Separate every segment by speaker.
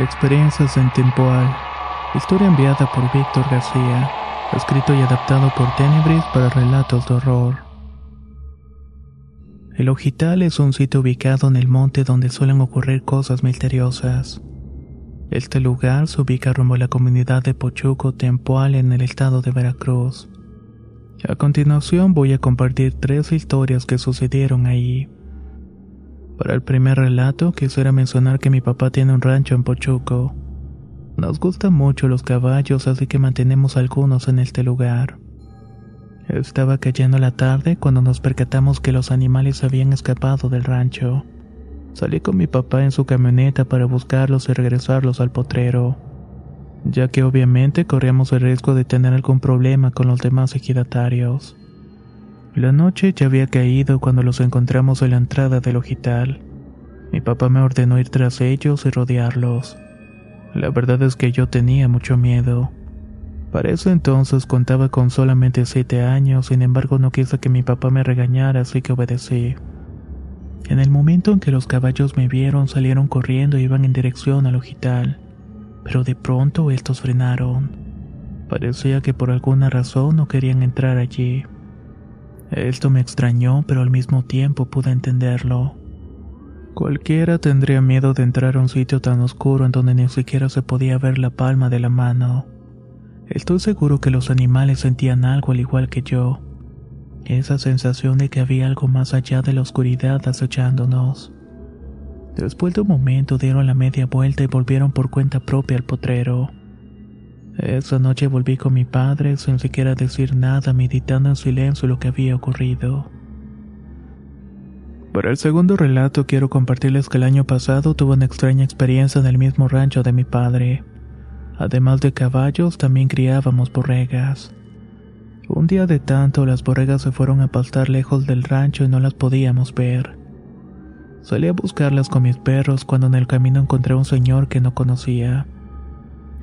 Speaker 1: Experiencias en Tempoal. Historia enviada por Víctor García. Escrito y adaptado por Tenebris para relatos de horror. El Ojital es un sitio ubicado en el monte donde suelen ocurrir cosas misteriosas. Este lugar se ubica rumbo a la comunidad de Pochuco Tempoal en el estado de Veracruz. A continuación voy a compartir tres historias que sucedieron ahí. Para el primer relato quisiera mencionar que mi papá tiene un rancho en Pochuco. Nos gustan mucho los caballos, así que mantenemos algunos en este lugar. Estaba cayendo la tarde cuando nos percatamos que los animales habían escapado del rancho. Salí con mi papá en su camioneta para buscarlos y regresarlos al potrero, ya que obviamente corríamos el riesgo de tener algún problema con los demás ejidatarios. La noche ya había caído cuando los encontramos en la entrada del hospital. Mi papá me ordenó ir tras ellos y rodearlos. La verdad es que yo tenía mucho miedo. Para ese entonces contaba con solamente siete años, sin embargo no quise que mi papá me regañara, así que obedecí. En el momento en que los caballos me vieron, salieron corriendo y iban en dirección al hospital. Pero de pronto estos frenaron. Parecía que por alguna razón no querían entrar allí. Esto me extrañó, pero al mismo tiempo pude entenderlo. Cualquiera tendría miedo de entrar a un sitio tan oscuro en donde ni siquiera se podía ver la palma de la mano. Estoy seguro que los animales sentían algo al igual que yo. Esa sensación de que había algo más allá de la oscuridad acechándonos. Después de un momento dieron la media vuelta y volvieron por cuenta propia al potrero. Esa noche volví con mi padre sin siquiera decir nada, meditando en silencio lo que había ocurrido. Para el segundo relato quiero compartirles que el año pasado tuve una extraña experiencia en el mismo rancho de mi padre. Además de caballos, también criábamos borregas. Un día de tanto, las borregas se fueron a pastar lejos del rancho y no las podíamos ver. Salí a buscarlas con mis perros cuando en el camino encontré a un señor que no conocía.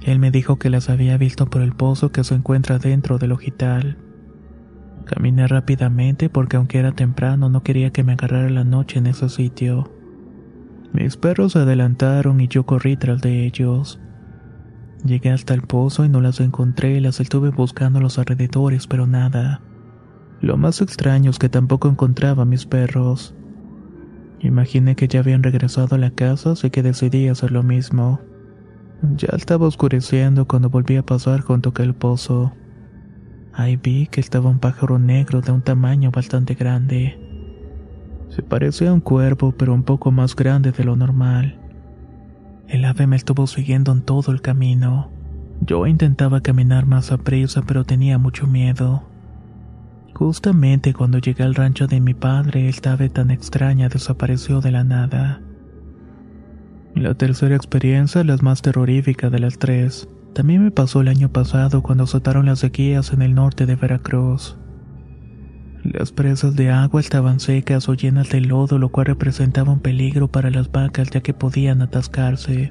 Speaker 1: Él me dijo que las había visto por el pozo que se encuentra dentro del hospital. Caminé rápidamente porque aunque era temprano no quería que me agarrara la noche en ese sitio. Mis perros se adelantaron y yo corrí tras de ellos. Llegué hasta el pozo y no las encontré las estuve buscando a los alrededores, pero nada. Lo más extraño es que tampoco encontraba a mis perros. Imaginé que ya habían regresado a la casa, así que decidí hacer lo mismo. Ya estaba oscureciendo cuando volví a pasar junto a el pozo. Ahí vi que estaba un pájaro negro de un tamaño bastante grande. Se parecía a un cuervo, pero un poco más grande de lo normal. El ave me estuvo siguiendo en todo el camino. Yo intentaba caminar más a prisa, pero tenía mucho miedo. Justamente cuando llegué al rancho de mi padre, esta ave tan extraña desapareció de la nada. La tercera experiencia, la más terrorífica de las tres, también me pasó el año pasado cuando azotaron las sequías en el norte de Veracruz. Las presas de agua estaban secas o llenas de lodo, lo cual representaba un peligro para las vacas ya que podían atascarse.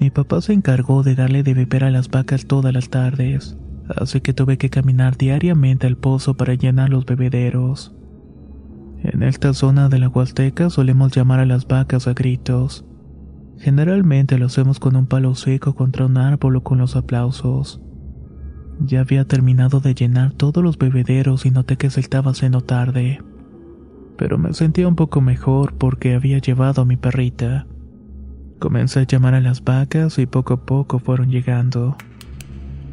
Speaker 1: Mi papá se encargó de darle de beber a las vacas todas las tardes, así que tuve que caminar diariamente al pozo para llenar los bebederos. En esta zona de la Huasteca solemos llamar a las vacas a gritos. Generalmente lo hacemos con un palo seco contra un árbol o con los aplausos. Ya había terminado de llenar todos los bebederos y noté que se estaba haciendo tarde. pero me sentía un poco mejor porque había llevado a mi perrita. Comencé a llamar a las vacas y poco a poco fueron llegando.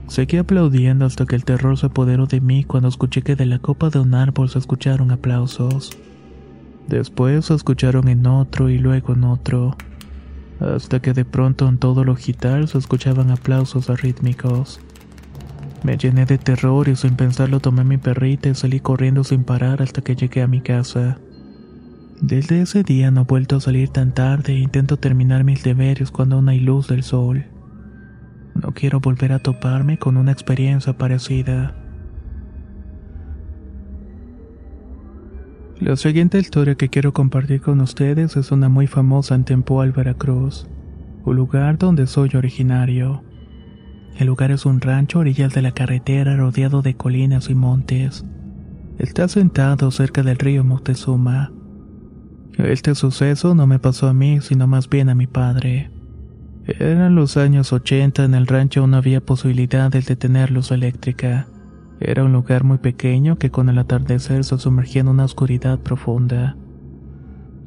Speaker 1: Seguí aplaudiendo hasta que el terror se apoderó de mí cuando escuché que de la copa de un árbol se escucharon aplausos. Después se escucharon en otro y luego en otro, hasta que de pronto en todo lo gital se escuchaban aplausos arrítmicos. Me llené de terror y sin pensarlo tomé mi perrita y salí corriendo sin parar hasta que llegué a mi casa. Desde ese día no he vuelto a salir tan tarde e intento terminar mis deberes cuando aún hay luz del sol. No quiero volver a toparme con una experiencia parecida. La siguiente historia que quiero compartir con ustedes es una muy famosa en Tempoal, Veracruz, un lugar donde soy originario. El lugar es un rancho a orillas de la carretera rodeado de colinas y montes. Está sentado cerca del río Moctezuma. Este suceso no me pasó a mí, sino más bien a mi padre. Eran los años 80, en el rancho no había posibilidades de tener luz eléctrica. Era un lugar muy pequeño que con el atardecer se sumergía en una oscuridad profunda.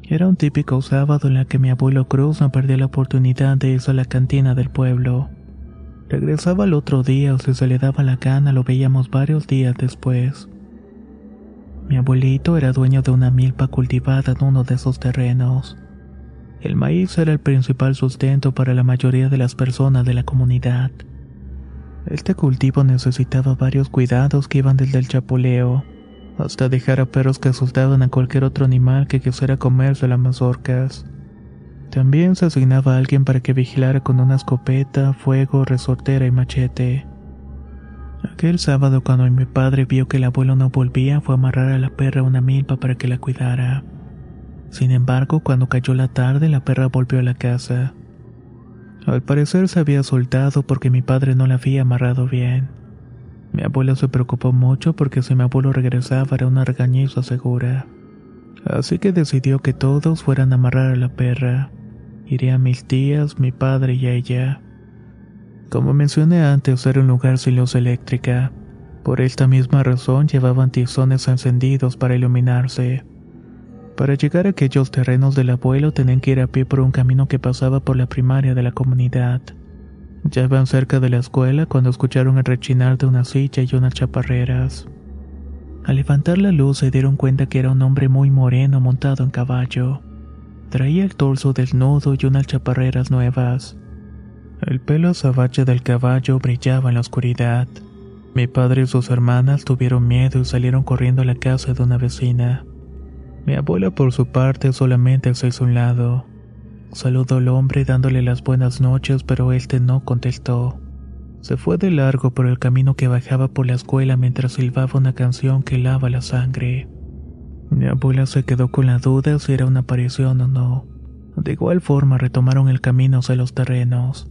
Speaker 1: Era un típico sábado en el que mi abuelo Cruz no perdía la oportunidad de irse a la cantina del pueblo. Regresaba el otro día o si se le daba la gana lo veíamos varios días después. Mi abuelito era dueño de una milpa cultivada en uno de esos terrenos. El maíz era el principal sustento para la mayoría de las personas de la comunidad. Este cultivo necesitaba varios cuidados que iban desde el chapuleo hasta dejar a perros que asustaban a cualquier otro animal que quisiera comerse las mazorcas. También se asignaba a alguien para que vigilara con una escopeta, fuego, resortera y machete. Aquel sábado cuando mi padre vio que el abuelo no volvía fue a amarrar a la perra una milpa para que la cuidara. Sin embargo, cuando cayó la tarde, la perra volvió a la casa. Al parecer se había soltado porque mi padre no la había amarrado bien. Mi abuelo se preocupó mucho porque si mi abuelo regresaba era una regañiza segura. Así que decidió que todos fueran a amarrar a la perra. Irían mis tías, mi padre y ella. Como mencioné antes, era un lugar sin luz eléctrica. Por esta misma razón llevaban tizones encendidos para iluminarse. Para llegar a aquellos terrenos del abuelo tenían que ir a pie por un camino que pasaba por la primaria de la comunidad. Ya iban cerca de la escuela cuando escucharon el rechinar de una silla y unas chaparreras. Al levantar la luz se dieron cuenta que era un hombre muy moreno montado en caballo. Traía el torso desnudo y unas chaparreras nuevas. El pelo azabache del caballo brillaba en la oscuridad. Mi padre y sus hermanas tuvieron miedo y salieron corriendo a la casa de una vecina. Mi abuela por su parte solamente se hizo un lado. Saludó al hombre dándole las buenas noches, pero este no contestó. Se fue de largo por el camino que bajaba por la escuela mientras silbaba una canción que lava la sangre. Mi abuela se quedó con la duda si era una aparición o no. De igual forma retomaron el camino hacia los terrenos.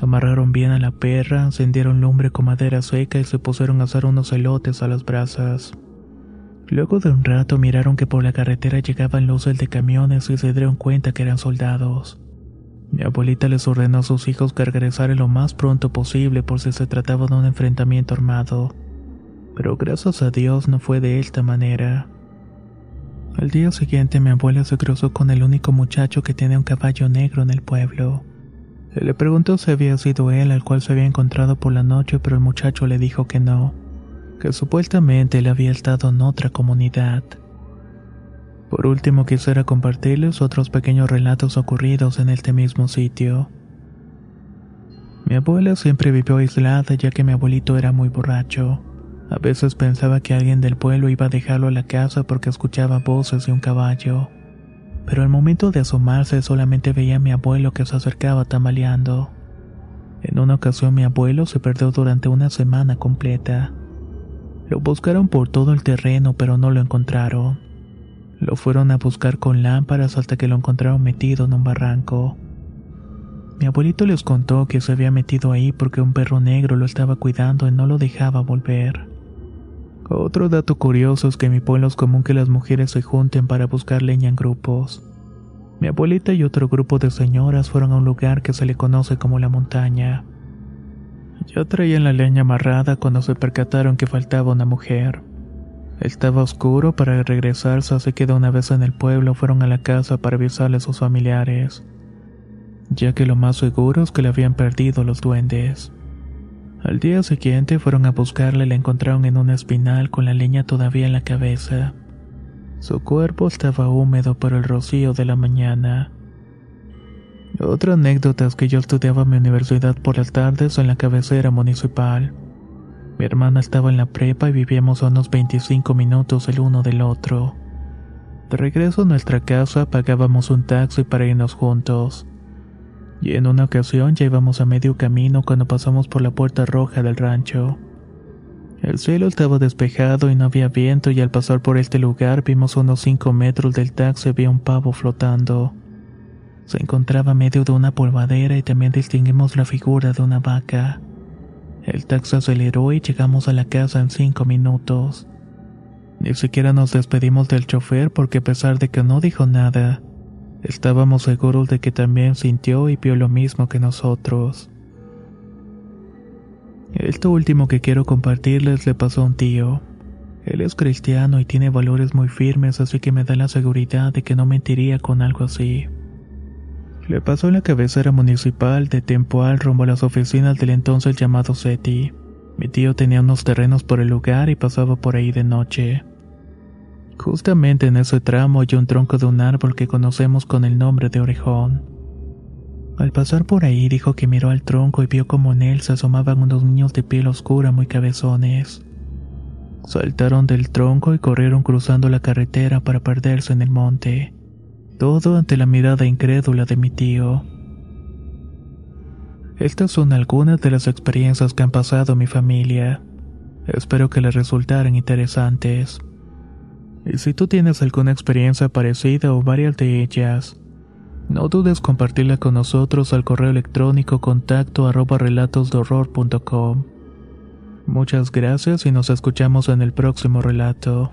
Speaker 1: Amarraron bien a la perra, encendieron lumbre con madera seca y se pusieron a hacer unos elotes a las brasas. Luego de un rato miraron que por la carretera llegaban luces de camiones y se dieron cuenta que eran soldados. Mi abuelita les ordenó a sus hijos que regresaran lo más pronto posible por si se trataba de un enfrentamiento armado. Pero gracias a Dios no fue de esta manera. Al día siguiente mi abuela se cruzó con el único muchacho que tenía un caballo negro en el pueblo. Le preguntó si había sido él al cual se había encontrado por la noche, pero el muchacho le dijo que no que supuestamente él había estado en otra comunidad. Por último quisiera compartirles otros pequeños relatos ocurridos en este mismo sitio. Mi abuela siempre vivió aislada ya que mi abuelito era muy borracho. A veces pensaba que alguien del pueblo iba a dejarlo a la casa porque escuchaba voces de un caballo. Pero al momento de asomarse solamente veía a mi abuelo que se acercaba tambaleando. En una ocasión mi abuelo se perdió durante una semana completa. Lo buscaron por todo el terreno, pero no lo encontraron. Lo fueron a buscar con lámparas hasta que lo encontraron metido en un barranco. Mi abuelito les contó que se había metido ahí porque un perro negro lo estaba cuidando y no lo dejaba volver. Otro dato curioso es que en mi pueblo es común que las mujeres se junten para buscar leña en grupos. Mi abuelita y otro grupo de señoras fueron a un lugar que se le conoce como la montaña. Ya traían la leña amarrada cuando se percataron que faltaba una mujer. Estaba oscuro para regresarse, así que de una vez en el pueblo fueron a la casa para avisarle a sus familiares, ya que lo más seguro es que le habían perdido los duendes. Al día siguiente fueron a buscarla y la encontraron en un espinal con la leña todavía en la cabeza. Su cuerpo estaba húmedo por el rocío de la mañana. Otra anécdota es que yo estudiaba mi universidad por las tardes en la cabecera municipal. Mi hermana estaba en la prepa y vivíamos a unos 25 minutos el uno del otro. De regreso a nuestra casa pagábamos un taxi para irnos juntos. Y en una ocasión ya íbamos a medio camino cuando pasamos por la puerta roja del rancho. El cielo estaba despejado y no había viento y al pasar por este lugar vimos unos 5 metros del taxi había un pavo flotando. Se encontraba medio de una polvadera y también distinguimos la figura de una vaca. El taxi aceleró y llegamos a la casa en cinco minutos. Ni siquiera nos despedimos del chofer porque a pesar de que no dijo nada, estábamos seguros de que también sintió y vio lo mismo que nosotros. Esto último que quiero compartirles le pasó a un tío. Él es cristiano y tiene valores muy firmes, así que me da la seguridad de que no mentiría con algo así. Le pasó en la cabecera municipal de Tempoal rumbo a las oficinas del entonces llamado SETI. Mi tío tenía unos terrenos por el lugar y pasaba por ahí de noche. Justamente en ese tramo hay un tronco de un árbol que conocemos con el nombre de orejón. Al pasar por ahí dijo que miró al tronco y vio como en él se asomaban unos niños de piel oscura muy cabezones. Saltaron del tronco y corrieron cruzando la carretera para perderse en el monte. Todo ante la mirada incrédula de mi tío. Estas son algunas de las experiencias que han pasado mi familia. Espero que les resultaran interesantes. Y si tú tienes alguna experiencia parecida o varias de ellas, no dudes compartirla con nosotros al correo electrónico contacto arroba. Muchas gracias y nos escuchamos en el próximo relato.